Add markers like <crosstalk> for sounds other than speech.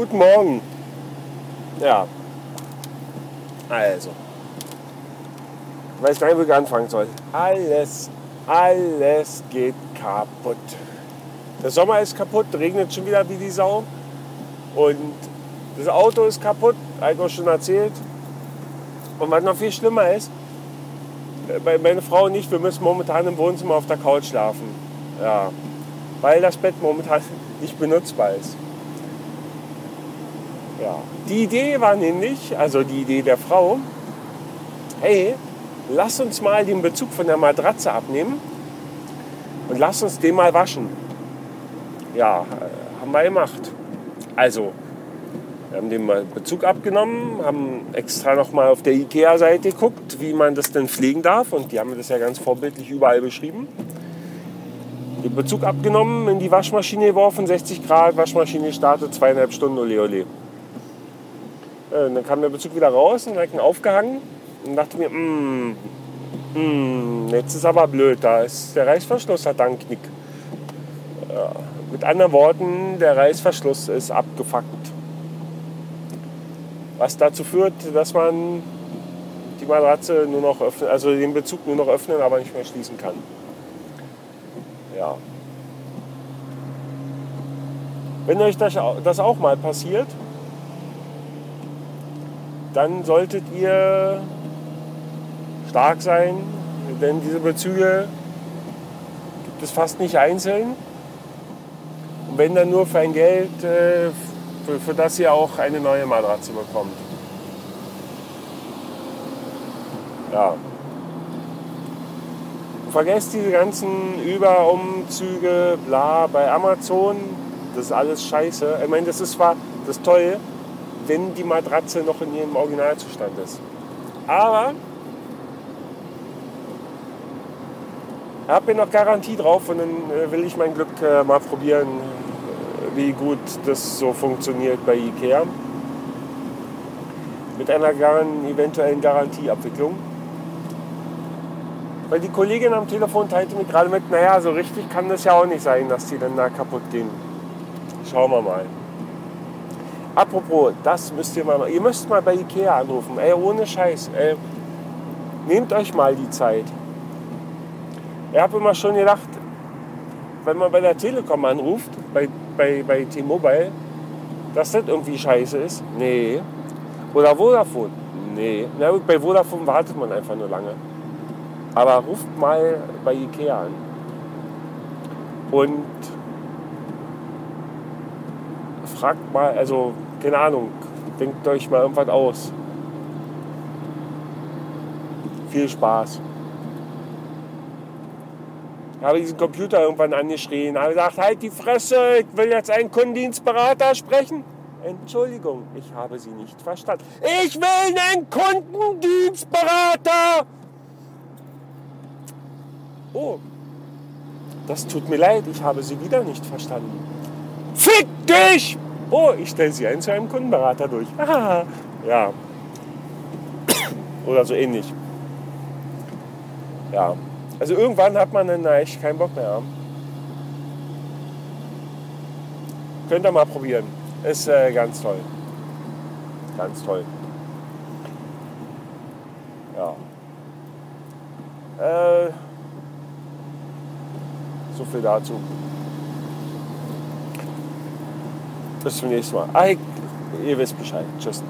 Guten Morgen. Ja. Also. Ich weiß gar nicht, wo ich anfangen soll. Alles, alles geht kaputt. Der Sommer ist kaputt, regnet schon wieder wie die Sau. Und das Auto ist kaputt, habe ich schon erzählt. Und was noch viel schlimmer ist, meine Frau und ich, wir müssen momentan im Wohnzimmer auf der Couch schlafen. Ja. Weil das Bett momentan <laughs> nicht benutzbar ist. Ja. Die Idee war nämlich, also die Idee der Frau, hey, lass uns mal den Bezug von der Matratze abnehmen und lass uns den mal waschen. Ja, äh, haben wir gemacht. Also, wir haben den Bezug abgenommen, haben extra nochmal auf der IKEA-Seite geguckt, wie man das denn pflegen darf. Und die haben das ja ganz vorbildlich überall beschrieben. Den Bezug abgenommen, in die Waschmaschine geworfen, 60 Grad, Waschmaschine startet, zweieinhalb Stunden, ole ole. Äh, dann kam der Bezug wieder raus und ihn aufgehangen und dachte mir, mm, mm, jetzt ist aber blöd, da ist der Reißverschluss hat einen Knick. Ja, mit anderen Worten, der Reißverschluss ist abgefuckt. Was dazu führt, dass man die Matratze nur noch öffnen, also den Bezug nur noch öffnen, aber nicht mehr schließen kann. Ja. Wenn euch das auch mal passiert, dann solltet ihr stark sein, denn diese Bezüge gibt es fast nicht einzeln. Und wenn dann nur für ein Geld, äh, für, für das ihr auch eine neue Matratze bekommt. Ja. Vergesst diese ganzen Überumzüge, bla, bei Amazon. Das ist alles scheiße. Ich meine, das ist zwar das Tolle, wenn die Matratze noch in ihrem Originalzustand ist. Aber ich habe noch Garantie drauf und dann äh, will ich mein Glück äh, mal probieren, äh, wie gut das so funktioniert bei Ikea. Mit einer eventuellen Garantieabwicklung. Weil die Kollegin am Telefon teilte mir gerade mit, naja, so richtig kann das ja auch nicht sein, dass die dann da kaputt gehen. Schauen wir mal. Apropos, das müsst ihr mal, ihr müsst mal bei Ikea anrufen. Ey, ohne Scheiß. Ey, nehmt euch mal die Zeit. Ich habe immer schon gedacht, wenn man bei der Telekom anruft, bei, bei, bei T-Mobile, dass das irgendwie scheiße ist. Nee. Oder Vodafone. Nee. Na gut, bei Vodafone wartet man einfach nur lange. Aber ruft mal bei Ikea an. Und fragt mal, also keine Ahnung, denkt euch mal irgendwas aus. Viel Spaß. Ich habe diesen Computer irgendwann angeschrien, habe gesagt, halt die Fresse, ich will jetzt einen Kundendienstberater sprechen. Entschuldigung, ich habe Sie nicht verstanden. Ich will einen Kundendienstberater! Oh, das tut mir leid, ich habe Sie wieder nicht verstanden. Fick dich! Oh, ich stelle Sie ein zu einem Kundenberater durch. Ah, ja. Oder so ähnlich. Ja. Also irgendwann hat man dann echt keinen Bock mehr. Könnt ihr mal probieren. Ist äh, ganz toll. Ganz toll. Ja. Äh, so viel dazu. Bis zum nächsten Mal. Ah, ihr wisst Bescheid. Tschüss.